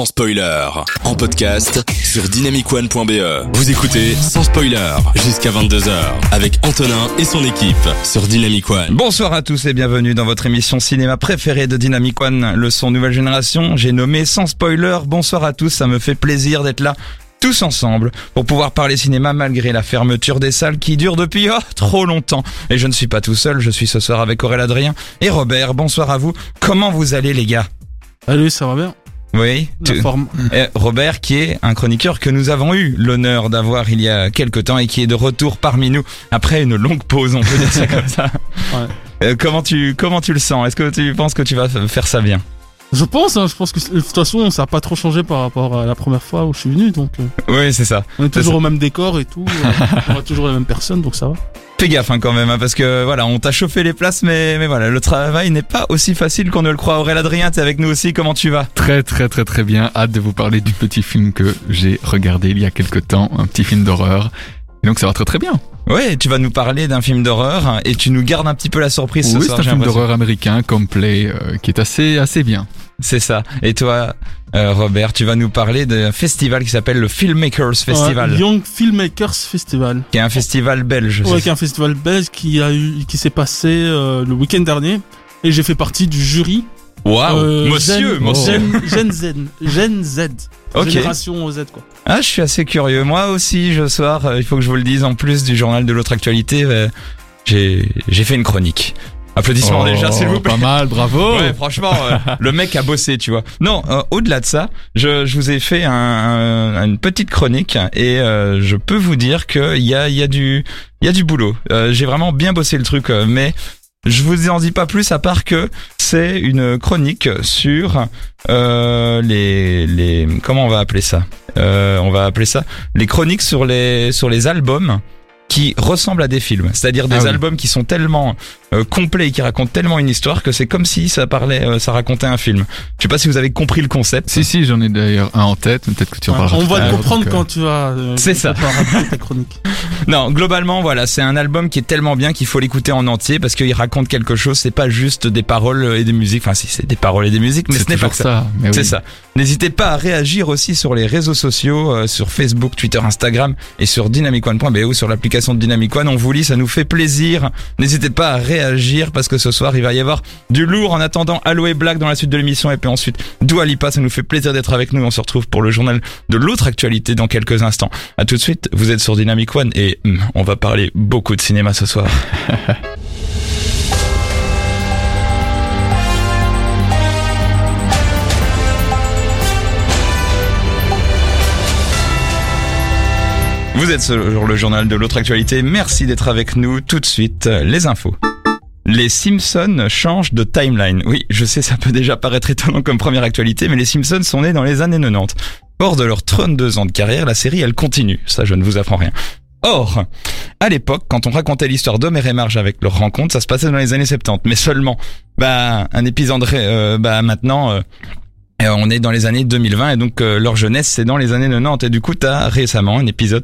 sans spoiler. En podcast sur dynamicone.be. Vous écoutez sans spoiler jusqu'à 22h avec Antonin et son équipe sur Dynamic One. Bonsoir à tous et bienvenue dans votre émission cinéma préférée de Dynamic One, le son nouvelle génération. J'ai nommé sans spoiler. Bonsoir à tous, ça me fait plaisir d'être là tous ensemble pour pouvoir parler cinéma malgré la fermeture des salles qui dure depuis oh, trop longtemps. Et je ne suis pas tout seul, je suis ce soir avec Aurélien Adrien et Robert. Bonsoir à vous. Comment vous allez les gars? Allez, ça va bien. Oui, tu-. Eh, Robert qui est un chroniqueur que nous avons eu l'honneur d'avoir il y a quelque temps et qui est de retour parmi nous après une longue pause, on peut dire ça comme ça. Ouais. Euh, comment tu comment tu le sens? Est-ce que tu penses que tu vas faire ça bien? Je pense, hein, je pense que de toute façon, ça a pas trop changé par rapport à la première fois où je suis venu, donc euh, Oui, c'est ça. on est toujours ça. au même décor et tout, euh, on a toujours les mêmes personnes, donc ça va. Fais gaffe hein, quand même, hein, parce que voilà, on t'a chauffé les places, mais mais voilà, le travail n'est pas aussi facile qu'on ne le croit. Aurélien Adrien, t'es avec nous aussi. Comment tu vas? Très très très très bien. Hâte de vous parler du petit film que j'ai regardé il y a quelque temps, un petit film d'horreur. Et donc ça va très très bien. Ouais, tu vas nous parler d'un film d'horreur et tu nous gardes un petit peu la surprise ce oui, soir. c'est un film d'horreur américain complet euh, qui est assez assez bien. C'est ça. Et toi, euh, Robert, tu vas nous parler d'un festival qui s'appelle le Filmmakers Festival, Ouais, Young Filmmakers Festival. qui est un festival belge. Ouais, c'est qui est un festival belge qui a eu, qui s'est passé euh, le week-end dernier. Et j'ai fait partie du jury. Waouh, Euh, monsieur, Gen- monsieur. Gen, Gen Z. Gen Z. Ok. Génération Z, quoi. Ah, je suis assez curieux. Moi aussi, ce soir, euh, il faut que je vous le dise, en plus du journal de l'autre actualité, euh, j'ai j'ai fait une chronique. Applaudissements Oh, déjà, s'il vous plaît. Pas mal, bravo. Ouais, franchement, euh, le mec a bossé, tu vois. Non, euh, au-delà de ça, je, je vous ai fait un, un- une petite chronique et euh, je peux vous dire qu'il y a, il y a du, il y a du boulot. Euh, J'ai vraiment bien bossé le truc, mais je vous en dis pas plus à part que c'est une chronique sur euh, les, les, comment on va appeler ça? Euh, On va appeler ça les chroniques sur les, sur les albums qui ressemblent à des films, c'est-à-dire des Ah oui. albums qui sont tellement euh, complets et qui racontent tellement une histoire que c'est comme si ça parlait, euh, ça racontait un film. Je sais pas si vous avez compris le concept. Si si, j'en ai d'ailleurs un en tête, mais peut-être que tu en parleras. on va le comprendre donc, euh, quand tu vas. euh, C'est ça. ta chronique. Non, globalement, voilà, c'est un album qui est tellement bien qu'il faut l'écouter en entier parce qu'il raconte quelque chose. C'est pas juste des paroles et des musiques. Enfin, si c'est des paroles et des musiques, mais ce n'est pas que ça. C'est oui. ça. N'hésitez pas à réagir aussi sur les réseaux sociaux, euh, sur Facebook, Twitter, Instagram et sur dynamicone.be ou sur l'application de Dynamic One. On vous lit, ça nous fait plaisir. N'hésitez pas à réagir parce que ce soir, il va y avoir du lourd en attendant Aloe Black dans la suite de l'émission et puis ensuite Dua Lipa. Ça nous fait plaisir d'être avec nous. On se retrouve pour le journal de l'autre actualité dans quelques instants. À tout de suite. Vous êtes sur Dynamic One et hum, on va parler beaucoup de cinéma ce soir. Vous êtes sur le journal de l'autre actualité. Merci d'être avec nous. Tout de suite, les infos. Les Simpsons changent de timeline. Oui, je sais, ça peut déjà paraître étonnant comme première actualité, mais les Simpsons sont nés dans les années 90. Hors de leurs 32 ans de carrière, la série, elle continue. Ça, je ne vous apprends rien. Or, à l'époque, quand on racontait l'histoire d'Homer et Marge avec leur rencontre, ça se passait dans les années 70. Mais seulement, bah, un épisode, euh, bah, maintenant, euh, et on est dans les années 2020 et donc euh, leur jeunesse c'est dans les années 90 et du coup t'as récemment un épisode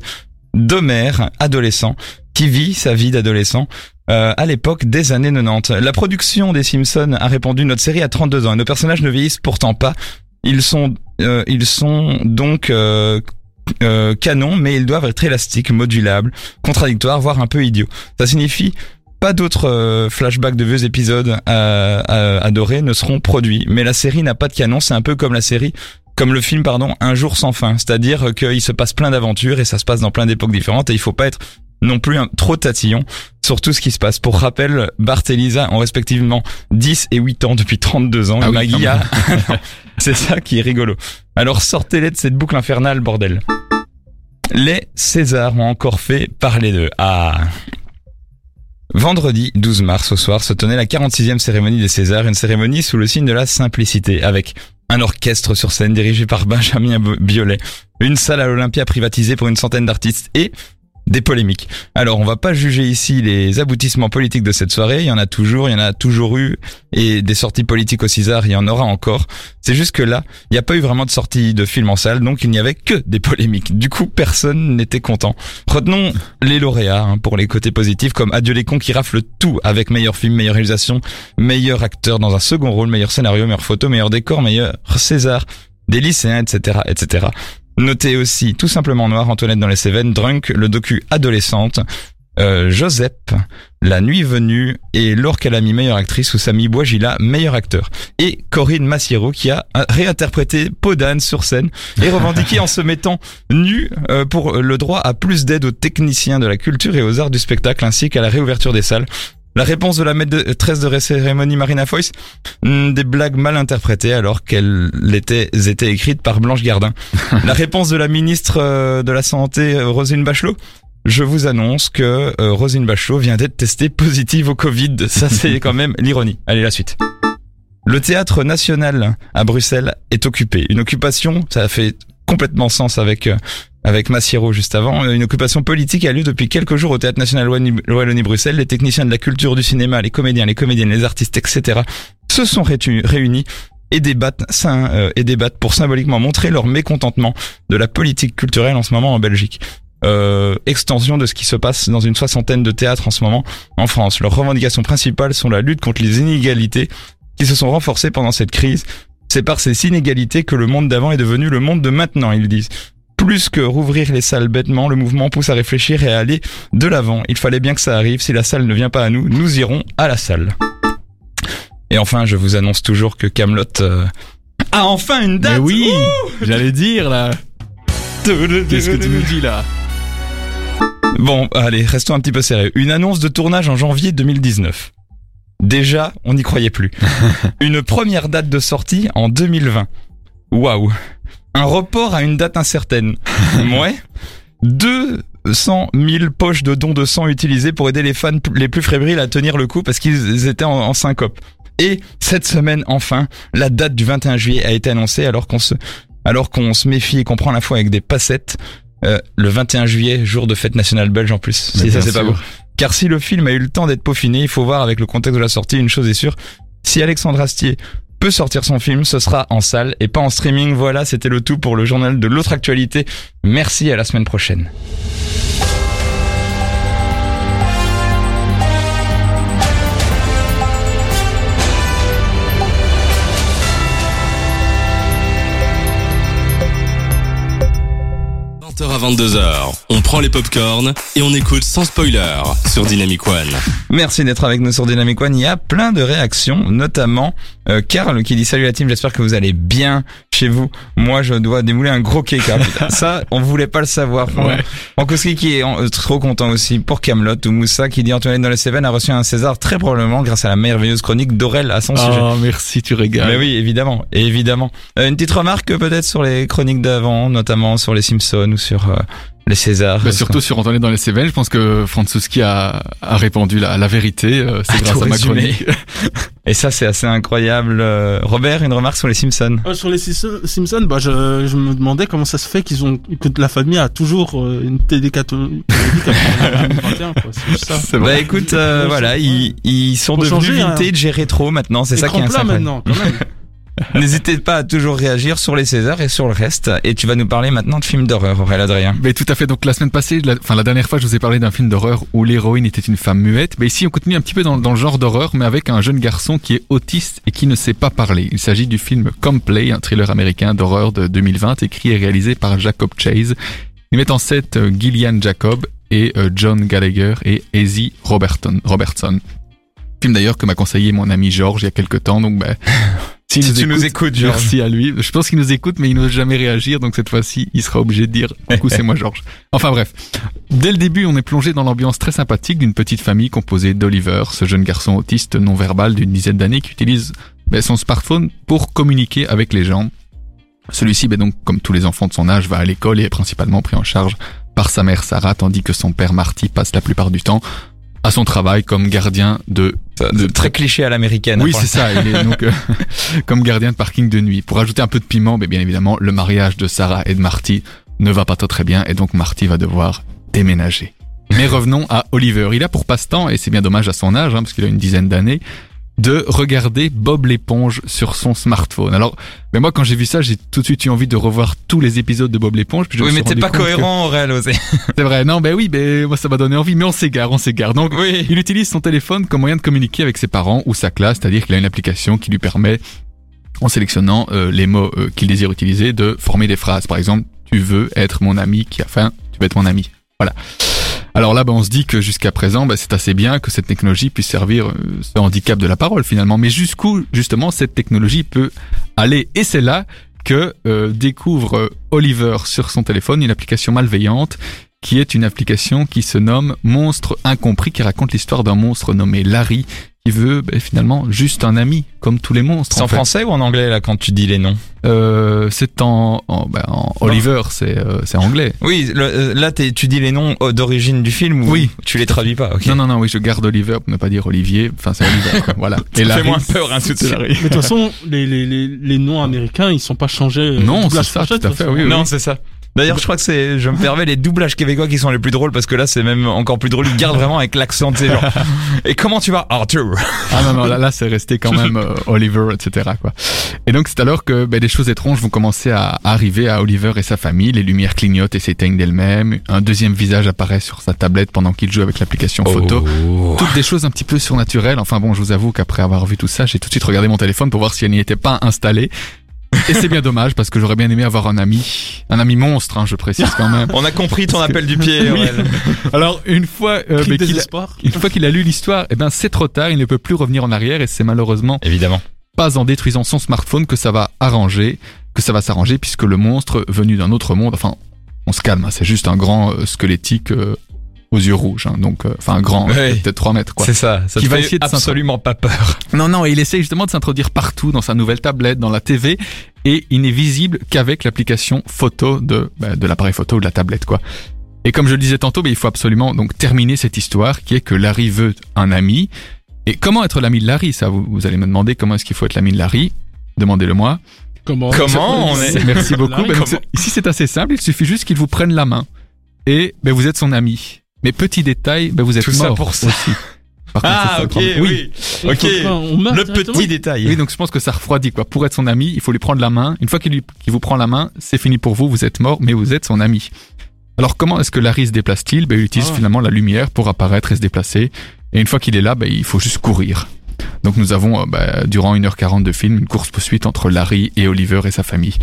d'Homer adolescent qui vit sa vie d'adolescent euh, à l'époque des années 90. La production des Simpsons a répondu notre série a 32 ans et nos personnages ne vieillissent pourtant pas. Ils sont euh, ils sont donc euh, euh, canons mais ils doivent être élastiques, modulables, contradictoires, voire un peu idiots. Ça signifie pas d'autres euh, flashbacks de vieux épisodes adorés ne seront produits. Mais la série n'a pas de canon, c'est un peu comme la série, comme le film, pardon, Un jour sans fin. C'est-à-dire qu'il se passe plein d'aventures et ça se passe dans plein d'époques différentes et il faut pas être non plus un, trop tatillon sur tout ce qui se passe. Pour rappel, Bart et Lisa ont respectivement 10 et 8 ans depuis 32 ans Ah et oui, Maggie quand a... c'est ça qui est rigolo. Alors sortez-les de cette boucle infernale, bordel. Les Césars ont encore fait parler d'eux. Ah, Vendredi 12 mars au soir se tenait la 46e cérémonie des Césars, une cérémonie sous le signe de la simplicité, avec un orchestre sur scène dirigé par Benjamin Biolay, une salle à l'Olympia privatisée pour une centaine d'artistes et des polémiques. Alors, on va pas juger ici les aboutissements politiques de cette soirée. Il y en a toujours, il y en a toujours eu, et des sorties politiques au César, il y en aura encore. C'est juste que là, il n'y a pas eu vraiment de sortie de film en salle, donc il n'y avait que des polémiques. Du coup, personne n'était content. Retenons les lauréats hein, pour les côtés positifs, comme Adieu les cons qui rafle tout avec meilleur film, meilleure réalisation, meilleur acteur dans un second rôle, meilleur scénario, meilleure photo, meilleur décor, meilleur César. des lycéens, etc., etc. Notez aussi tout simplement noir Antoinette dans les Cévennes, Drunk, le docu adolescente, euh, Joseph, La Nuit Venue et Laure Calamy, meilleure actrice, ou Samy Bouagila, meilleur acteur. Et Corinne Massiero qui a réinterprété Podane sur scène et revendiqué en se mettant nu euh, pour le droit à plus d'aide aux techniciens de la culture et aux arts du spectacle ainsi qu'à la réouverture des salles. La réponse de la maîtresse de cérémonie Marina Foyce, hmm, des blagues mal interprétées alors qu'elles étaient, étaient écrites par Blanche Gardin. La réponse de la ministre euh, de la Santé, euh, Rosine Bachelot, je vous annonce que euh, Rosine Bachelot vient d'être testée positive au Covid. Ça, c'est quand même l'ironie. Allez, la suite. Le théâtre national à Bruxelles est occupé. Une occupation, ça fait complètement sens avec avec Massiero juste avant. Une occupation politique a lieu depuis quelques jours au Théâtre National Wallonie-Bruxelles. Les techniciens de la culture, du cinéma, les comédiens, les comédiennes, les artistes, etc. se sont réunis et débattent, euh, et débattent pour symboliquement montrer leur mécontentement de la politique culturelle en ce moment en Belgique. Euh, extension de ce qui se passe dans une soixantaine de théâtres en ce moment en France. Leurs revendications principales sont la lutte contre les inégalités qui se sont renforcées pendant cette crise. C'est par ces inégalités que le monde d'avant est devenu le monde de maintenant, ils disent. Plus que rouvrir les salles bêtement, le mouvement pousse à réfléchir et à aller de l'avant. Il fallait bien que ça arrive. Si la salle ne vient pas à nous, nous irons à la salle. Et enfin, je vous annonce toujours que Camelot euh, a enfin une date. Mais oui, j'allais dire là. Qu'est-ce que tu nous dis là? Bon, allez, restons un petit peu sérieux. Une annonce de tournage en janvier 2019. Déjà, on n'y croyait plus. Une première date de sortie en 2020. Waouh un report à une date incertaine. ouais. 200 000 poches de dons de sang utilisées pour aider les fans les plus fébriles à tenir le coup parce qu'ils étaient en, syncope. Et cette semaine, enfin, la date du 21 juillet a été annoncée alors qu'on se, alors qu'on se méfie et qu'on prend la foi avec des passettes. Euh, le 21 juillet, jour de fête nationale belge en plus. si ça c'est pas beau. Car si le film a eu le temps d'être peaufiné, il faut voir avec le contexte de la sortie, une chose est sûre. Si Alexandre Astier peut sortir son film, ce sera en salle et pas en streaming. Voilà, c'était le tout pour le journal de l'autre actualité. Merci à la semaine prochaine. À 22h, on prend les popcorns et on écoute sans spoiler sur Dynamic One. Merci d'être avec nous sur Dynamic One. Il y a plein de réactions, notamment euh, Karl qui dit salut la team, j'espère que vous allez bien chez vous. Moi, je dois démouler un gros cake. Ça, on voulait pas le savoir. Ouais. qui est euh, trop content aussi pour Camelot ou Moussa qui dit Antoine dans le Cévennes a reçu un César très probablement grâce à la merveilleuse chronique d'Aurel à son oh, sujet. merci, tu régales. Mais oui, évidemment, évidemment. Euh, une petite remarque peut-être sur les chroniques d'avant, notamment sur les Simpsons ou sur euh, les Césars. Bah, surtout sur Antoine dans les Cévennes, je pense que Franceschi a, a répondu la, la vérité, euh, c'est grâce à ma chronique. Et ça, c'est assez incroyable. Euh, Robert, une remarque sur les Simpsons Sur les Simpsons, bah, je, je, me demandais comment ça se fait qu'ils ont que la famille a toujours une télé catholique. c'est Bah écoute, voilà, ils, ils sont devenus changer, hein. vintage et rétro maintenant. C'est ça qui est incroyable. maintenant, quand même. N'hésitez pas à toujours réagir sur les Césars et sur le reste. Et tu vas nous parler maintenant de films d'horreur, Aurélien Adrien. Mais tout à fait. Donc la semaine passée, la, enfin la dernière fois, je vous ai parlé d'un film d'horreur où l'héroïne était une femme muette. Mais ici, on continue un petit peu dans, dans le genre d'horreur, mais avec un jeune garçon qui est autiste et qui ne sait pas parler. Il s'agit du film Complay, un thriller américain d'horreur de 2020, écrit et réalisé par Jacob Chase. Il met en scène euh, Gillian Jacob et euh, John Gallagher et Ezzy Robertson. Film d'ailleurs que m'a conseillé mon ami George il y a quelques temps. Donc si, tu nous écoutes, Georges. Merci à lui. Je pense qu'il nous écoute, mais il n'ose jamais réagir, donc cette fois-ci, il sera obligé de dire coucou, c'est moi, Georges. Enfin bref. Dès le début, on est plongé dans l'ambiance très sympathique d'une petite famille composée d'Oliver, ce jeune garçon autiste non-verbal d'une dizaine d'années qui utilise ben, son smartphone pour communiquer avec les gens. Celui-ci, ben, donc, comme tous les enfants de son âge, va à l'école et est principalement pris en charge par sa mère Sarah, tandis que son père Marty passe la plupart du temps à son travail comme gardien de, de très cliché à l'américaine. Oui, c'est ça. Il est donc euh, comme gardien de parking de nuit. Pour ajouter un peu de piment, mais bien évidemment, le mariage de Sarah et de Marty ne va pas très bien et donc Marty va devoir déménager. Mais revenons à Oliver. Il a pour passe-temps, et c'est bien dommage à son âge, hein, parce qu'il a une dizaine d'années, de regarder Bob l'éponge sur son smartphone. Alors, mais moi quand j'ai vu ça, j'ai tout de suite eu envie de revoir tous les épisodes de Bob l'éponge. Oui, mais t'es pas cohérent en réel, C'est vrai, non, ben oui, ben moi ça m'a donné envie, mais on s'égare, on s'égare. Donc, oui. il utilise son téléphone comme moyen de communiquer avec ses parents ou sa classe, c'est-à-dire qu'il a une application qui lui permet en sélectionnant euh, les mots euh, qu'il désire utiliser, de former des phrases. Par exemple, tu veux être mon ami qui a faim, tu veux être mon ami. Voilà. Alors là, bah, on se dit que jusqu'à présent, bah, c'est assez bien que cette technologie puisse servir euh, ce handicap de la parole finalement. Mais jusqu'où justement cette technologie peut aller? Et c'est là que euh, découvre euh, Oliver sur son téléphone une application malveillante qui est une application qui se nomme Monstre Incompris, qui raconte l'histoire d'un monstre nommé Larry, qui veut bah, finalement juste un ami, comme tous les monstres. C'est en fait. français ou en anglais là quand tu dis les noms? Euh, c'est en, en, bah, en Oliver, c'est euh, c'est anglais. Oui, le- euh, là t'es- tu dis les noms d'origine du film ou Oui. tu les traduis pas? Non, non, non, oui, je garde Oliver pour ne pas dire Olivier. Enfin, c'est Oliver, quoi. voilà. Ça fait Larry, moins peur hein, tout. Mais de toute façon, les, les, les, les noms américains, ils sont pas changés. Non, c'est ça, tout à fait, façon. oui, oui. Non, c'est ça. D'ailleurs, je crois que c'est, je me permets, les doublages québécois qui sont les plus drôles parce que là, c'est même encore plus drôle. Ils gardent vraiment avec l'accent de ces gens. Et comment tu vas, Arthur? Ah non, non, là, là c'est resté quand même euh, Oliver, etc. Quoi. Et donc c'est alors que ben, des choses étranges vont commencer à arriver à Oliver et sa famille. Les lumières clignotent et s'éteignent d'elles-mêmes. Un deuxième visage apparaît sur sa tablette pendant qu'il joue avec l'application photo. Oh. Toutes des choses un petit peu surnaturelles. Enfin bon, je vous avoue qu'après avoir vu tout ça, j'ai tout de suite regardé mon téléphone pour voir si elle n'y était pas installée. Et c'est bien dommage parce que j'aurais bien aimé avoir un ami, un ami monstre, hein, je précise quand même. On a compris ton appel du pied. Oui. Aurel. Alors une fois euh, qu'il a, une fois qu'il a lu l'histoire, eh ben c'est trop tard, il ne peut plus revenir en arrière et c'est malheureusement Évidemment. pas en détruisant son smartphone que ça va arranger, que ça va s'arranger puisque le monstre venu d'un autre monde, enfin on se calme, hein, c'est juste un grand euh, squelettique euh, aux yeux rouges, hein, donc euh, enfin un grand, Ouais. peut-être 3 mètres quoi. C'est ça. Ça Qui te va fait essayer de absolument pas peur. Non, non, et il essaye justement de s'introduire partout dans sa nouvelle tablette, dans la TV, et il n'est visible qu'avec l'application photo de, bah, de l'appareil photo ou de la tablette, quoi. Et comme je le disais tantôt, bah, il faut absolument donc terminer cette histoire qui est que Larry veut un ami. Et comment être l'ami de Larry Ça, vous, vous allez me demander comment est-ce qu'il faut être l'ami de Larry? Demandez-le moi. Comment Comment on est- Merci beaucoup. Larry, Ben, ici, c'est assez simple. Il suffit juste qu'il vous prenne la main. Et ben, vous êtes son ami. Mais petit détail, ben, vous êtes Tout ça mort pour ça. aussi. Par contre, Ah, c'est ça le ok, oui. Il Ok. on meurt Le directement. petit détail. Oui, donc je pense que ça refroidit quoi. Pour être son ami, il faut lui prendre la main. Une fois qu'il lui- qu'il vous prend la main, c'est fini pour vous, vous êtes mort, mais vous êtes son ami. Alors comment est-ce que Larry se déplace-t-il? Ben, Il utilise Ah. finalement la lumière pour apparaître et se déplacer. Et une fois qu'il est là, ben, il faut juste courir. Donc nous avons, euh, ben, durant 1h40 de film, une course-poursuite entre Larry et Oliver et sa famille.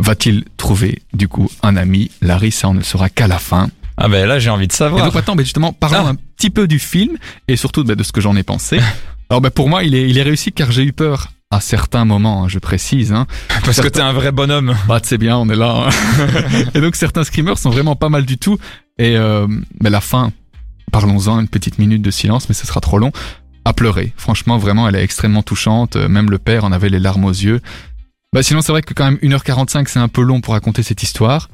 Va-t-il trouver, du coup, un ami? Larry, ça on ne le saura qu'à la fin. Ah ben là, j'ai envie de Et savoir. donc maintenant, ben, justement, parlons Ah. un petit peu du film et surtout ben, de ce que j'en ai pensé. Alors ben, pour moi, il est, il est réussi car j'ai eu peur à certains moments, hein, je précise. Hein. Parce que t'es un vrai bonhomme. Bah, c'est bien, on est là. hein. et donc certains screamers sont vraiment pas mal du tout. Et euh, ben, la fin, parlons-en une petite minute de silence, mais ce sera trop long. À pleurer. Franchement, vraiment, elle est extrêmement touchante. Euh, Même le père en avait les larmes aux yeux. Bah, sinon, c'est vrai que quand même 1h45, c'est un peu long pour raconter cette histoire.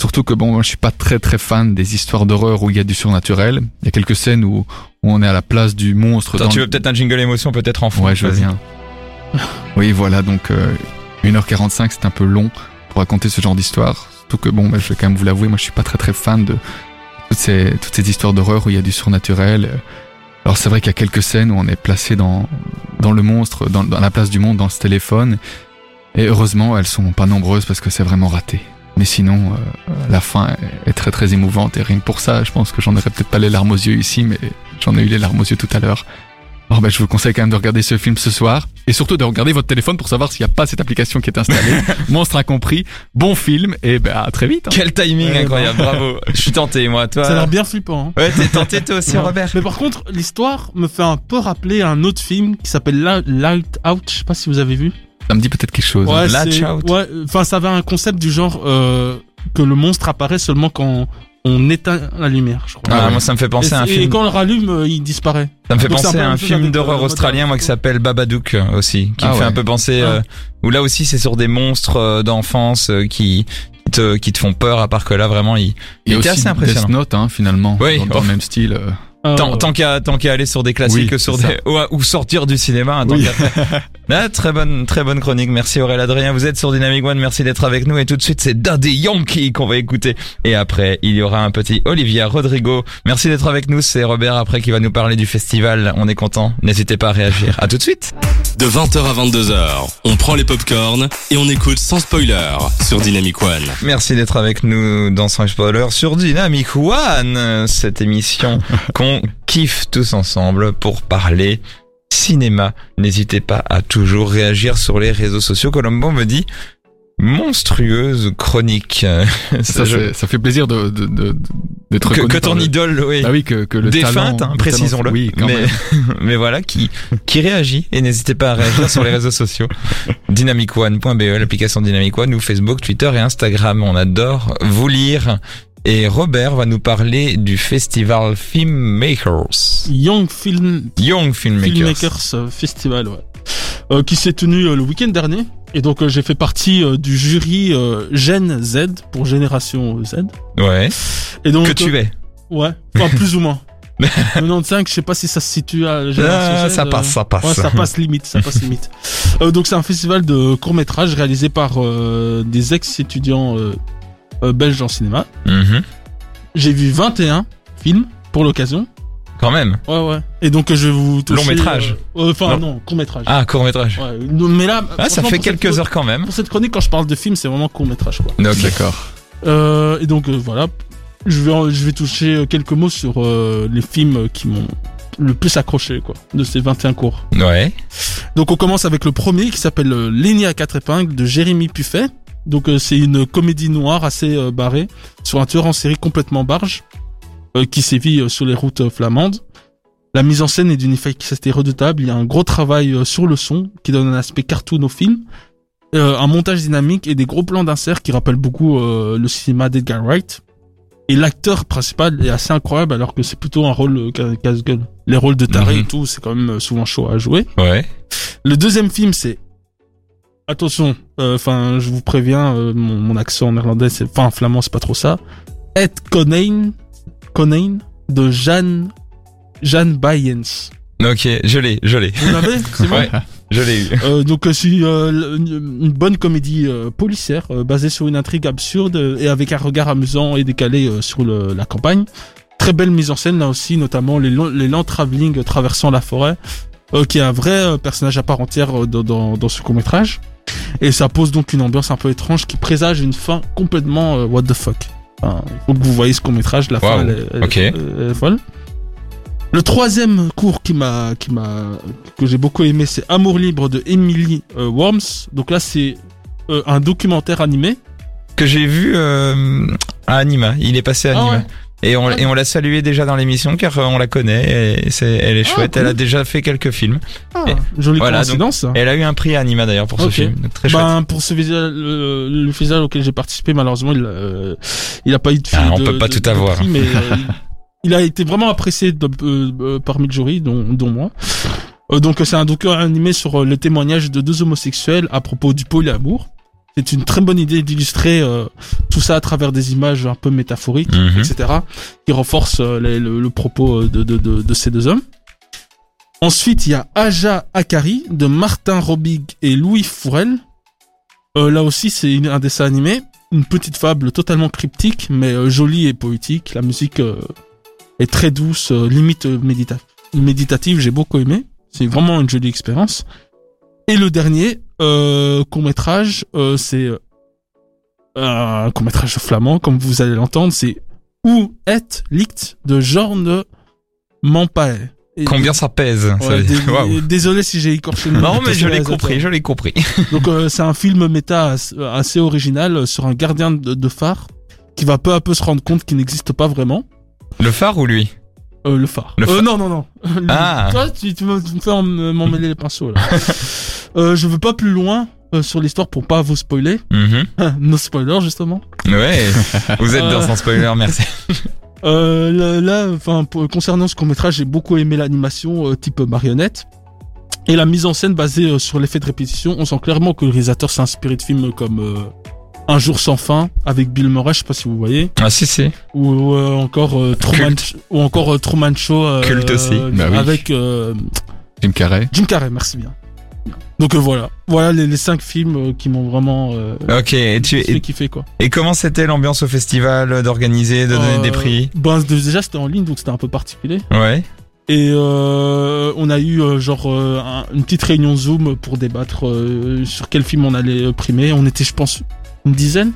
Surtout que bon, moi, je suis pas très très fan des histoires d'horreur où il y a du surnaturel. Il y a quelques scènes où, où on est à la place du monstre. Attends, dans tu le- veux peut-être un jingle émotion, peut-être en fond. Ouais, je veux bien. oui, voilà, donc euh, 1h45, c'est un peu long pour raconter ce genre d'histoire. Surtout que, bon, bah, je vais quand même vous l'avouer, moi je suis pas très très fan de toutes ces, toutes ces histoires d'horreur où il y a du surnaturel. Alors c'est vrai qu'il y a quelques scènes où on est placé dans, dans le monstre, dans, dans la place du monde, dans ce téléphone. Et heureusement, elles sont pas nombreuses parce que c'est vraiment raté. Mais sinon, euh, la fin est très très émouvante et rien que pour ça, je pense que j'en aurais peut-être pas les larmes aux yeux ici, mais j'en ai eu les larmes aux yeux tout à l'heure. Alors ben, je vous conseille quand même de regarder ce film ce soir et surtout de regarder votre téléphone pour savoir s'il n'y a pas cette application qui est installée. Monstre incompris, bon film et ben à très vite. hein. Quel timing Ouais, incroyable, bravo. Je suis tenté, moi. Toi. Ça a l'air bien flippant. hein. Ouais, t'es tenté toi aussi, Ouais. Robert. Mais par contre, l'histoire me fait un peu rappeler un autre film qui s'appelle Light Out. Je sais pas si vous avez vu. Ça me dit peut-être quelque chose. Ouais, Latch Out. ouais, enfin, ça avait un concept du genre euh, que le monstre apparaît seulement quand on éteint la lumière, je crois. Ah, ouais. moi, ça me fait penser et, à un et film. quand on le rallume, euh, il disparaît. Ça me fait Donc, penser à un film d'horreur australien, moi, qui s'appelle Babadook euh, aussi, qui Ah me fait ouais. un peu penser, euh, où là aussi, c'est sur des monstres euh, d'enfance euh, qui te qui te font peur, à part que là, vraiment, il, Il y il a était aussi assez impressionnant. Death Note hein, finalement Oui, dans, dans oh. le même style. euh. Ah, Tant, tant qu'à tant qu'à aller sur des classiques Oui, que sur des ou, ou sortir du cinéma hein, tant Oui. Ah, très bonne très bonne chronique. Merci Aurélien Adrien. Vous êtes sur Dynamic One. Merci d'être avec nous. Et tout de suite c'est Daddy Yankee qu'on va écouter. Et après il y aura un petit Olivia Rodrigo. Merci d'être avec nous. C'est Robert après qui va nous parler du festival. On est content. N'hésitez pas à réagir. À tout de suite. De 20h à 22h, on prend les popcorns et on écoute sans spoiler sur Dynamic One. Merci d'être avec nous dans Sans Spoiler sur Dynamic One, cette émission qu'on kiffe tous ensemble pour parler cinéma. N'hésitez pas à toujours réagir sur les réseaux sociaux. Colombo me dit monstrueuse chronique. Ça, je- c'est- ça fait plaisir de, de, que, ton le- idole, oui. Ah oui, que, que le défunte, hein, précisons-le. Oui, mais, mais voilà, qui, qui réagit. Et n'hésitez pas à réagir sur les réseaux sociaux. Dynamicone.be, l'application Dynamic One, ou Facebook, Twitter et Instagram. On adore vous lire. Et Robert va nous parler du festival Filmmakers. Young Film Young Filmmakers. Filmmakers euh, Festival, ouais. Euh, qui s'est tenu euh, le week-end dernier. Et donc euh, j'ai fait partie du jury Gen Z pour Génération Z. Ouais. Et donc que tu es. Ouais, enfin plus ou moins. 95, je sais pas si ça se situe à Génération Ah, Z, ça passe, ça passe. Ouais, ça passe limite, ça passe limite. Donc c'est un festival de court métrage réalisé par des ex-étudiants euh, euh, belges en cinéma. Mhm. J'ai vu 21 films pour l'occasion. Quand même. Ouais ouais. Et donc euh, je vais vous toucher, Long métrage. euh, euh, Enfin Non. court métrage. Ah, court métrage. Ouais, mais là, Ah, ça fait cette quelques heures quand même. Pour cette chronique, quand je parle de film, c'est vraiment court métrage quoi. Ok. D'accord. Euh, et donc voilà, je vais je vais toucher quelques mots sur les films qui m'ont le plus accroché quoi de ces 21 cours. Ouais. Donc on commence avec le premier qui s'appelle L'aîné à quatre épingles de Jérémy Puffet. Donc euh, c'est une comédie noire assez euh, barrée sur un tueur en série complètement barge euh, qui sévit sur les routes flamandes. La mise en scène est d'une efficacité redoutable. Il y a un gros travail sur le son qui donne un aspect cartoon au film. Euh, un montage dynamique et des gros plans d'insert qui rappellent beaucoup euh, le cinéma d'Edgar Wright. Et l'acteur principal est assez incroyable alors que c'est plutôt un rôle ca- casse-gueule. Les rôles de taré Mhm. et tout, c'est quand même souvent chaud à jouer. Ouais. Le deuxième film, c'est attention. Enfin, je vous préviens, euh, mon, mon accent néerlandais, c'est enfin flamand, c'est pas trop ça. Ed Conain, Conain de Jeanne Jeanne Bayens. Ok, je l'ai, je l'ai. Vous l'avez C'est Ouais, je l'ai eu. Euh, donc euh, c'est euh, une, bonne comédie euh, policière euh, basée sur une intrigue absurde euh, et avec un regard amusant et décalé euh, sur le- la campagne. Très belle mise en scène là aussi, notamment les, longs- les lents travelling traversant la forêt, euh, qui est un vrai euh, personnage à part entière euh, dans, dans, dans ce court métrage. Et ça pose donc une ambiance un peu étrange qui présage une fin complètement euh, what the fuck. Enfin, il faut que vous voyez ce court métrage, la fin elle, est- elle- ok. elle- elle est folle. Le troisième cours qui m'a, qui m'a, que j'ai beaucoup aimé, c'est Amour libre de Emily euh, Worms. Donc là, c'est euh, un documentaire animé. Que j'ai vu euh, à Anima. Il est passé à Ah Anima. ouais. Et on, Ah. et on l'a salué déjà dans l'émission car euh, on la connaît et c'est, elle est Ah, chouette. cool. Elle a déjà fait quelques films. Et- Jolie Voilà, coïncidence. Elle a eu un prix à Anima d'ailleurs pour ce film. Donc, très chouette. Ben, pour ce festival, le, le festival auquel j'ai participé, malheureusement, il, euh, il a pas eu de Ah, on de- peut pas de- tout avoir. prix, mais euh, il, a été vraiment apprécié de- euh, euh, parmi le jury, dont, dont moi. Euh, donc, c'est un documentaire animé sur le témoignage de deux homosexuels à propos du polyamour. C'est une très bonne idée d'illustrer euh, tout ça à travers des images un peu métaphoriques, Mhm. etc., qui renforcent euh, les- le, le propos euh, de, de, de, de ces deux hommes. Ensuite, il y a Aja Akari de Martin Robig et Louis Fourel. Euh, là aussi, c'est un dessin animé, une petite fable totalement cryptique, mais jolie et poétique. La musique est très douce, limite médita- méditative. J'ai beaucoup aimé. C'est vraiment une jolie expérience. Et le dernier euh, court métrage, euh, c'est euh, un court métrage flamand, comme vous allez l'entendre. C'est Où est Licht de Jorn Mampae. Et- Combien ça pèse Ouais, dé-. Désolé si j'ai écorché le nom. Non mais je l'ai compris, je l'ai compris. Donc euh, c'est un film méta as- assez original sur un gardien de, de phare qui va peu à peu se rendre compte qu'il n'existe pas vraiment. Le phare ou lui? Euh, le phare. Le Euh, phare. non non non. Ah. Toi tu, tu me, tu me fais en- m'en mêler les pinceaux là. euh, je veux pas plus loin euh, sur l'histoire pour pas vous spoiler. Mhm. no spoiler justement. Ouais. Vous êtes dans un spoiler, merci. Euh, là, enfin, concernant ce court métrage, j'ai beaucoup aimé l'animation euh, type marionnette. Et la mise en scène basée euh, sur l'effet de répétition, on sent clairement que le réalisateur s'est inspiré de films comme Un jour sans fin avec Bill Murray, je sais pas si vous voyez, Ah si si. ou euh, encore euh, Truman, ou encore euh, Truman Show Culte aussi. Bah oui. avec Jim Carrey. Jim Carrey, merci bien. Donc euh, voilà, voilà les, les cinq films euh, qui m'ont vraiment euh, Ok. Et tu fait kiffer quoi. et comment c'était l'ambiance au festival d'organiser, de donner des prix? Ben déjà c'était en ligne donc c'était un peu particulier. Ouais. Et on a eu genre un- une petite réunion Zoom pour débattre sur quel film on allait primer. On était, je pense, une dizaine.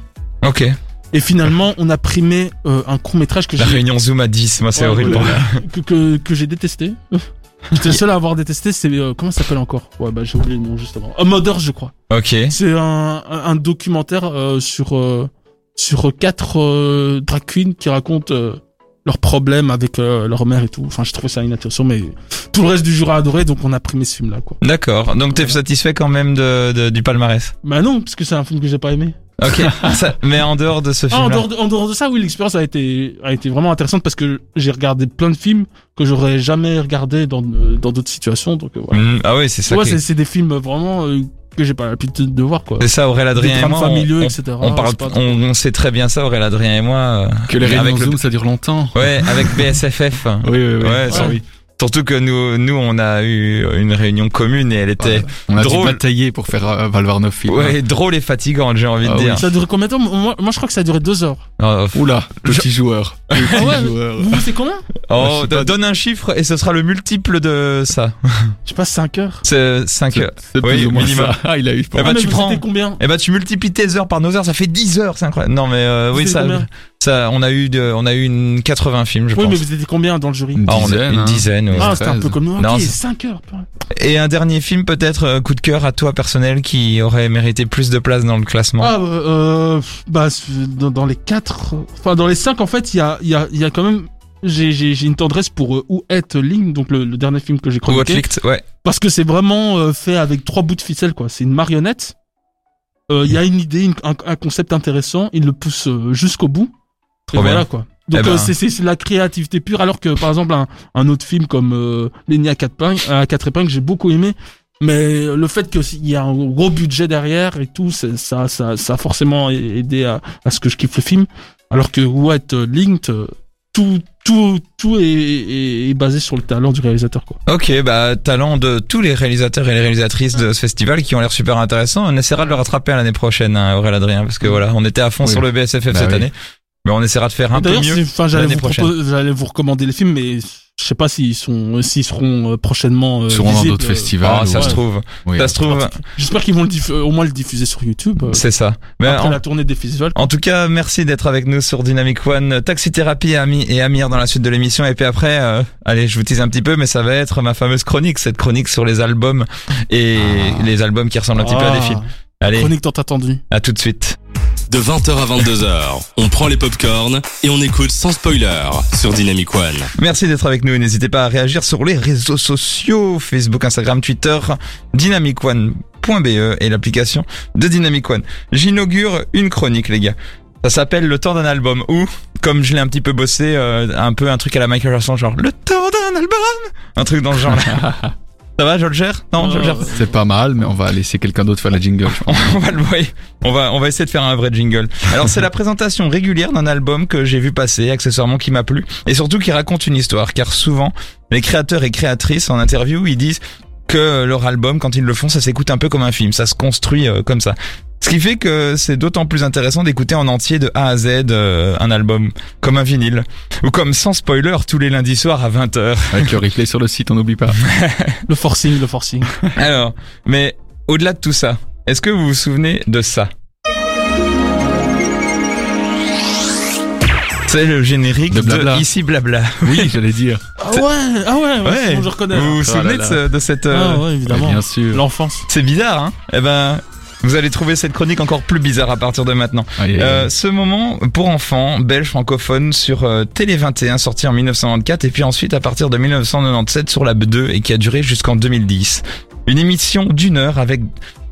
Ok. Et finalement, on a primé euh, un court métrage que La j'ai réunion Zoom à 10, moi c'est Ouais, horrible. ouais, que, que, que j'ai détesté. J'étais le seul à avoir détesté, c'est, euh, comment ça s'appelle encore? Ouais, bah, j'ai oublié le nom, justement. A Mother, je crois. Ok. C'est un, un, un documentaire, euh, sur, euh, sur quatre, euh, drag queens qui racontent, euh, leurs problèmes avec euh, leur mère et tout. Enfin, je trouvais ça inintéressant, mais tout le reste du jour a adoré, donc on a primé ce film-là, quoi. D'accord. Donc t'es satisfait quand même de, de- du palmarès? Bah non, parce que c'est un film que j'ai pas aimé. Ok. Ça- mais en dehors de ce Ah, en, dehors de, en dehors de ça, oui, l'expérience a été, a été vraiment intéressante parce que j'ai regardé plein de films que j'aurais jamais regardé dans, dans d'autres situations, donc euh, voilà. Mm, ah oui, c'est ça. Ouais, c'est des films vraiment euh, que j'ai pas l'habitude de voir, quoi. C'est ça, Aurélien Adrien et moi. on- familiaux, on, etc. on parle, on, on sait très bien ça, Aurélien Adrien et moi. euh, Que les réunions le- Zoom, ça dure longtemps. Ouais, avec BSFF. Oui, oui, oui. Ouais, sur- oui. Surtout que nous, nous, on a eu une réunion commune et elle était On a drôle. dû batailler pour faire euh, valoir nos films. ouais, drôle et fatigante, j'ai envie Ah de oui. dire. Ça a duré combien de temps? Moi, moi, je crois que ça a duré deux heures. Oh, Oula, petit joueur. Petit Ah ouais? Joueur. Vous, c'est combien? Oh, donne un chiffre et ce sera le multiple de ça. Je sais pas, cinq heures. C'est 5 heures. C'est Oui, moins minimum. ça. Ah, il a eu. Eh ben, Ah, mais tu prends- combien? Eh ben, tu multiplies tes heures par nos heures, ça fait 10 heures, c'est incroyable. Non, mais euh, oui, ça, combien? Ça, on a eu, de, on a eu une 80 films, je Oui, pense. mais vous étiez combien dans le jury Une Ah, on a- dizaine. une hein. dizaine. ouais. Ah, c'était un 13. peu comme nous. Non, ok, c'est- 5 heures. Et un dernier film, peut-être euh, coup de cœur à toi personnel qui aurait mérité plus de place dans le classement. Ah, euh, euh, bah, dans, les quatre, euh, enfin, dans les cinq, en fait, il y a, il y a, il y a quand même, j'ai, j'ai, j'ai une tendresse pour euh, Où est Ling, donc le, le dernier film que j'ai Ou chroniqué. Watchlicht, ouais. Parce que c'est vraiment euh, fait avec trois bouts de ficelle, quoi. C'est une marionnette. Euh, Il y a une idée, une- un, un concept intéressant. Il le pousse euh, jusqu'au bout. Et voilà, quoi. Donc Eh ben. euh, c'est- la créativité pure. Alors que, par exemple, un, un autre film comme euh, Lenny à quatre épingles, à quatre épingles, j'ai beaucoup aimé. Mais le fait qu'il y a un gros budget derrière et tout, ça, ça, ça a forcément aidé à, à ce que je kiffe le film. Alors que What Linked, euh, tout, tout, tout est, est, est basé sur le talent du réalisateur, quoi. Ok, bah talent de tous les réalisateurs et les réalisatrices de ce festival qui ont l'air super intéressants. On essaiera de le rattraper l'année prochaine, hein, Aurélien Adrien, parce que voilà, on était à fond Oui. sur le BSFF Bah cette oui. année, mais on essaiera de faire un peu D'ailleurs, mieux. enfin, j'allais vous, prochaine. proposer- j'allais vous recommander les films, mais je sais pas s'ils sont, s'ils seront euh, prochainement. Euh, Ils seront dans d'autres euh, festivals. Ah, ça se trouve, Oui. ça se trouve, J'espère qu'ils vont le euh, au moins le diffuser sur YouTube. euh, c'est ça. Mais après en, la tournée des festivals. en tout cas, merci d'être avec nous sur Dynamic One, Taxi Thérapie et, Ami, et Amir dans la suite de l'émission. Et puis après, euh, allez, je vous tease un petit peu, mais ça va être ma fameuse chronique, cette chronique sur les albums et les albums qui ressemblent un petit peu à des Ah, films. Allez, Chronique tant attendue. à tout de suite. De 20h à 22h, on prend les popcorns et on écoute sans spoiler sur Dynamic One. Merci d'être avec nous et n'hésitez pas à réagir sur les réseaux sociaux, Facebook, Instagram, Twitter, dynamicone.be et l'application de Dynamic One. J'inaugure une chronique les gars. Ça s'appelle Le temps d'un album ou, comme je l'ai un petit peu bossé, euh, un peu un truc à la Michael Jackson, genre Le temps d'un album Un truc dans le genre là. Ça va, je le gère Non, je le gère. C'est pas mal, mais on va laisser quelqu'un d'autre faire la jingle. on va le voir. On va, on va essayer de faire un vrai jingle. Alors c'est la présentation régulière d'un album que j'ai vu passer, accessoirement qui m'a plu, et surtout qui raconte une histoire, car souvent les créateurs et créatrices en interview ils disent que leur album, quand ils le font, ça s'écoute un peu comme un film, ça se construit euh, comme ça. Ce qui fait que c'est d'autant plus intéressant d'écouter en entier de A à Z euh, un album, comme un vinyle, ou comme sans spoiler tous les lundis soirs à 20h. Avec le replay sur le site, on n'oublie pas. Le forcing, le forcing. Alors, mais au-delà de tout ça, est-ce que vous vous souvenez de ça? C'est le générique De. Ici Blabla. Oui, j'allais dire. Ah ouais, ah ouais, ouais, je reconnais. Vous vous Oh souvenez là de, ce- de cette... euh, Ah ouais, évidemment. Bien sûr. L'enfance. C'est bizarre, hein Eh ben, vous allez trouver cette chronique encore plus bizarre à partir de maintenant. Euh, ce moment pour enfants belge francophone sur euh, Télé 21 sorti en 1994 et puis ensuite à partir de 1997 sur la B2 et qui a duré jusqu'en 2010. Une émission d'une heure avec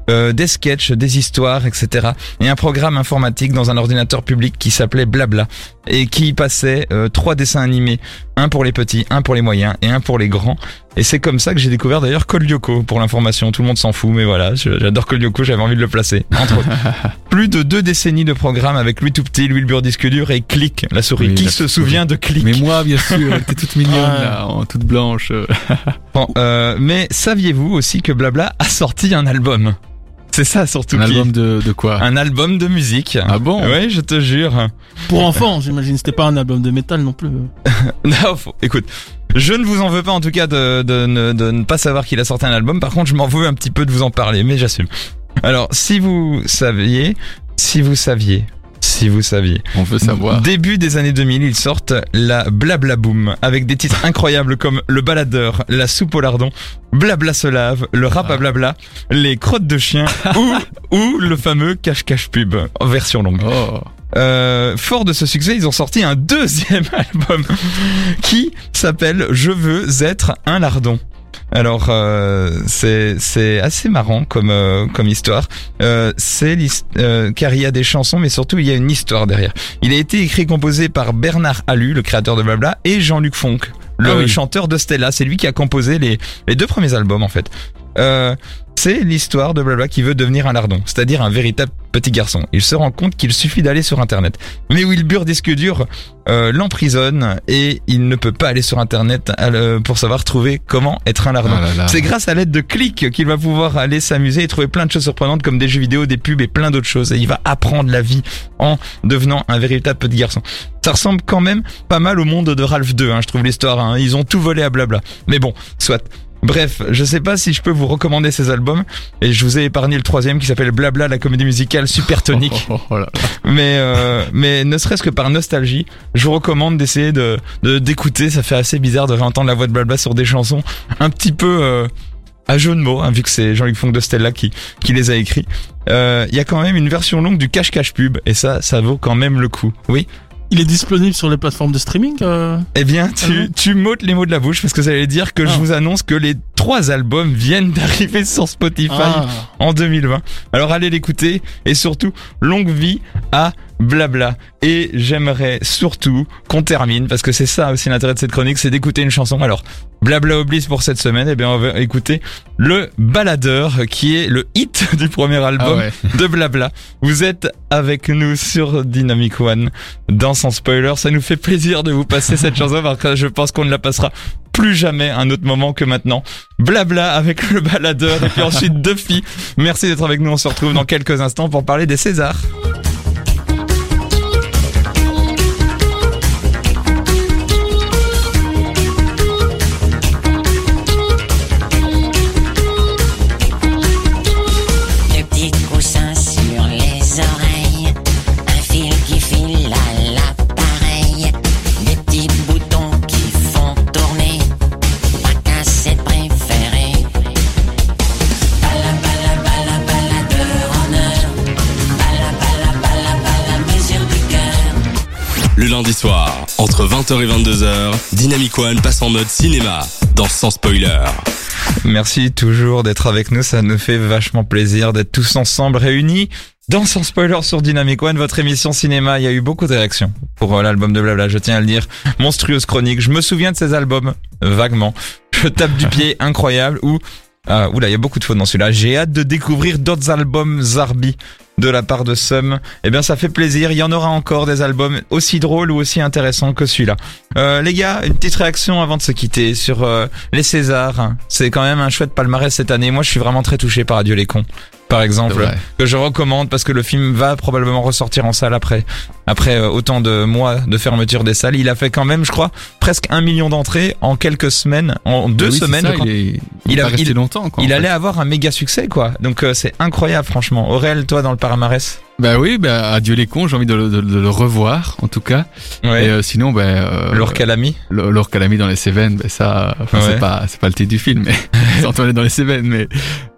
euh, des sketchs, des histoires, etc. Et un programme informatique dans un ordinateur public qui s'appelait Blabla et qui passait euh, trois dessins animés, un pour les petits, un pour les moyens et un pour les grands. Et c'est comme ça que j'ai découvert d'ailleurs Kolyoko pour l'information. Tout le monde s'en fout, mais voilà, j'adore Kolyoko, j'avais envie de le placer. Entre autres. Plus de deux décennies de programme avec Louis tout petit, Louis le beurre disque dur et Click, la souris. Oui, Qui la se souvient de Click Mais moi, bien sûr, était toute mignonne, là, en toute blanche. Bon, euh, Mais saviez-vous aussi que Blabla a sorti un album? C'est ça surtout. Un qui- album de, de quoi Un album de musique. Ah bon Ouais, je te jure. Pour enfants, j'imagine. C'était pas un album de métal non plus. Non, faut- écoute, je ne vous en veux pas en tout cas de, de, ne- de ne pas savoir qu'il a sorti un album. Par contre, je m'en veux un petit peu de vous en parler, mais j'assume. Alors, si vous saviez, si vous saviez, Si vous saviez. On veut savoir. Début des années 2000, ils sortent la Blabla Boom avec des titres incroyables comme Le Baladeur, La Soupe au lardon, Blabla se lave, Le Rap à Blabla, Les Crottes de chien ou, ou le fameux Cache-Cache Pub en version longue. Oh. Euh, fort de ce succès, ils ont sorti un deuxième album qui s'appelle Je veux être un lardon. Alors euh, c'est c'est assez marrant comme euh, comme histoire. Euh, c'est euh, car il y a des chansons, mais surtout il y a une histoire derrière. Il a été écrit et composé par Bernard Alu, le créateur de Blabla, et Jean-Luc Fonck, le Ah oui. chanteur de Stella. C'est lui qui a composé les les deux premiers albums en fait. Euh, c'est l'histoire de Blabla qui veut devenir un lardon, c'est-à-dire un véritable petit garçon. Il se rend compte qu'il suffit d'aller sur Internet. Mais Wilbur disque dur euh, l'emprisonne et il ne peut pas aller sur Internet euh, pour savoir trouver comment être un lardon. Ah. C'est grâce à l'aide de clics qu'il va pouvoir aller s'amuser et trouver plein de choses surprenantes comme des jeux vidéo, des pubs et plein d'autres choses. Et il va apprendre la vie en devenant un véritable petit garçon. Ça ressemble quand même pas mal au monde de Ralph 2, hein, je trouve l'histoire. hein. Ils ont tout volé à blabla. Mais bon, soit. Bref, je sais pas si je peux vous recommander ces albums et je vous ai épargné le troisième qui s'appelle Blabla, la comédie musicale super tonique. Oh, oh, oh là là. mais euh, mais ne serait-ce que par nostalgie, je vous recommande d'essayer de de- d'écouter. Ça fait assez bizarre de réentendre la voix de Blabla sur des chansons un petit peu euh, à jeu de mots, hein, vu que c'est Jean-Luc Fonck de Stella qui qui les a écrits. Euh, Il y a quand même une version longue du cache-cache pub et ça ça vaut quand même le coup. Oui? Il est disponible sur les plateformes de streaming euh Eh bien, Ah tu, bon tu m'ôtes les mots de la bouche parce que ça veut dire que je Ah. vous annonce que les trois albums viennent d'arriver sur Spotify Ah. en 2020. Alors allez l'écouter et surtout longue vie à Blabla. Et j'aimerais surtout qu'on termine parce que c'est ça aussi l'intérêt de cette chronique, c'est d'écouter une chanson. Alors Blabla oblige pour cette semaine, et bien on va écouter le Baladeur qui est le hit du premier Ah album ouais. de Blabla. Vous êtes avec nous sur Dynamic One dans Sans Spoiler. Ça nous fait plaisir de vous passer cette chanson parce que je pense qu'on ne la passera plus jamais un autre moment que maintenant. Blabla avec le baladeur et puis ensuite Duffy. Merci d'être avec nous. On se retrouve dans quelques instants pour parler des Césars. Entre 20h et 22h, Dynamic One passe en mode cinéma dans Sans Spoiler. Merci toujours d'être avec nous. Ça nous fait vachement plaisir d'être tous ensemble réunis. Dans Sans Spoiler sur Dynamic One, votre émission cinéma, il y a eu beaucoup de réactions pour euh, l'album de Blabla, je tiens à le dire. Monstrueuse chronique, je me souviens de ces albums, vaguement. Je tape du pied, incroyable, ou... Ah, oula, il y a beaucoup de fautes dans celui-là. J'ai hâte de découvrir d'autres albums Zarbi de la part de Sum. Eh bien, ça fait plaisir. Il y en aura encore des albums aussi drôles ou aussi intéressants que celui-là. Euh, les gars, une petite réaction avant de se quitter sur euh, les Césars. C'est quand même un chouette palmarès cette année. Moi, je suis vraiment très touché par Adieu les cons, par exemple, que je recommande parce que le film va probablement ressortir en salle après, après euh, autant de mois de fermeture des salles. Il a fait quand même, je crois, presque un million d'entrées en quelques semaines, en deux Oui, c'est semaines. ça, il est, il, a- resté il- longtemps. Quoi, Il allait fait. avoir un méga succès, quoi. Donc euh, c'est incroyable, franchement. Aurel, toi, dans le palmarès. Bah oui, bah adieu les cons. J'ai envie de, le- de- de le revoir, en tout cas. Et euh, sinon, bah, euh, Laure Calamy. L- Laure Calamy dans les Cévennes, bah, ça, enfin, Ouais. c'est pas, c'est pas le titre du film, mais c'est Antoinette dans les Cévennes, mais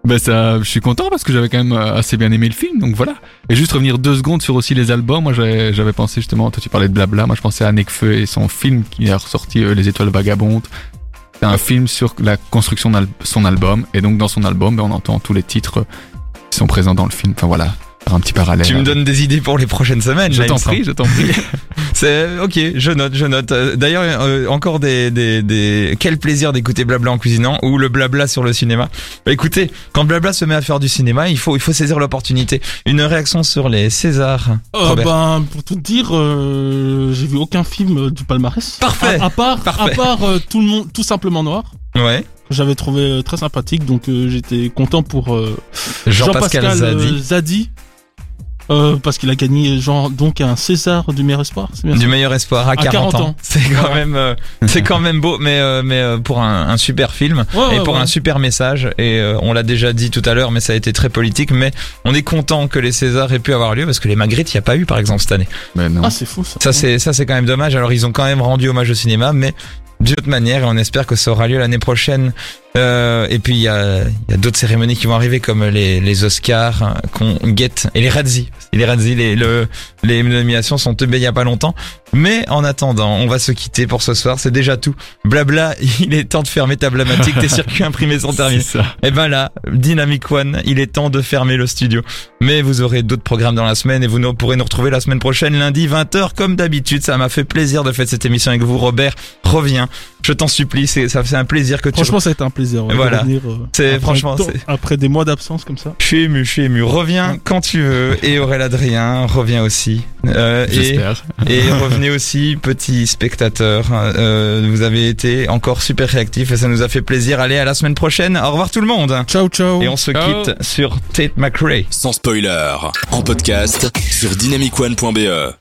bah ça, je suis content parce que j'avais quand même assez bien aimé le film, donc voilà. Et juste revenir deux secondes sur aussi les albums, moi j'avais, j'avais pensé justement, toi tu parlais de blabla, moi je pensais à Nekfeu et son film qui a ressorti euh, Les Étoiles Vagabondes. C'est un film sur la construction de son album, et donc dans son album, bah, on entend tous les titres euh, qui sont présents dans le film. Enfin voilà, un petit parallèle. Tu me donnes des idées pour les prochaines semaines. Je t'en prie, je t'en prie. C'est ok, je note, je note. Euh, D'ailleurs, euh, encore des, des, des quel plaisir d'écouter blabla en cuisinant ou le blabla sur le cinéma. Bah, écoutez, quand blabla se met à faire du cinéma, il faut il faut saisir l'opportunité. Une réaction sur les Césars. Euh, ben, pour tout dire, euh, j'ai vu aucun film euh, du palmarès. Parfait. À, à part, Parfait. à part euh, tout le monde, tout simplement noir. Ouais. J'avais trouvé euh, très sympathique, donc euh, j'étais content pour euh, Jean-Pascal euh, Zadi. Zadi. Euh, parce qu'il a gagné genre donc un César du meilleur espoir. C'est bien Du ça meilleur espoir à 40, 40 ans. ans. C'est quand même, euh, c'est quand même beau, mais euh, mais euh, pour un, un super film Ouais, et ouais, pour ouais. un super message. Et euh, on l'a déjà dit tout à l'heure, mais ça a été très politique. Mais on est content que les Césars aient pu avoir lieu parce que les Magritte, il n'y a pas eu par exemple cette année. Mais non. Ah c'est fou ça. Ça c'est ça c'est quand même dommage. Alors ils ont quand même rendu hommage au cinéma, mais d'une autre manière et on espère que ça aura lieu l'année prochaine. Euh, et puis il y a, y a d'autres cérémonies qui vont arriver comme les, les Oscars hein, qu'on guette et les Razzies. Les Razzies, les, le, les nominations sont tombées il y a pas longtemps. Mais en attendant, on va se quitter pour ce soir. C'est déjà tout. Blabla, il est temps de fermer ta blamatique. Tes circuits imprimés sont terminés. Et ben là, Dynamic One, il est temps de fermer le studio. Mais vous aurez d'autres programmes dans la semaine et vous nous- pourrez nous retrouver la semaine prochaine, lundi 20h, comme d'habitude. Ça m'a fait plaisir de faire cette émission avec vous, Robert. Reviens. Je t'en supplie, c'est, ça fait un plaisir que tu... Franchement, ça a été un plaisir. ouais, de Voilà. revenir, euh, C'est- après franchement, un temps- c'est- après des mois d'absence comme ça. Je suis ému, je suis ému. Reviens quand tu veux. Et Aurélien Adrien, reviens aussi. Euh, et, J'espère. et revenez aussi, petits spectateurs. Euh, vous avez été encore super réactifs et ça nous a fait plaisir. Allez, à la semaine prochaine. Au revoir tout le monde. Ciao ciao. Et on se Ciao. quitte sur Tate McRae. Sans spoiler, en podcast sur dynamicone.be.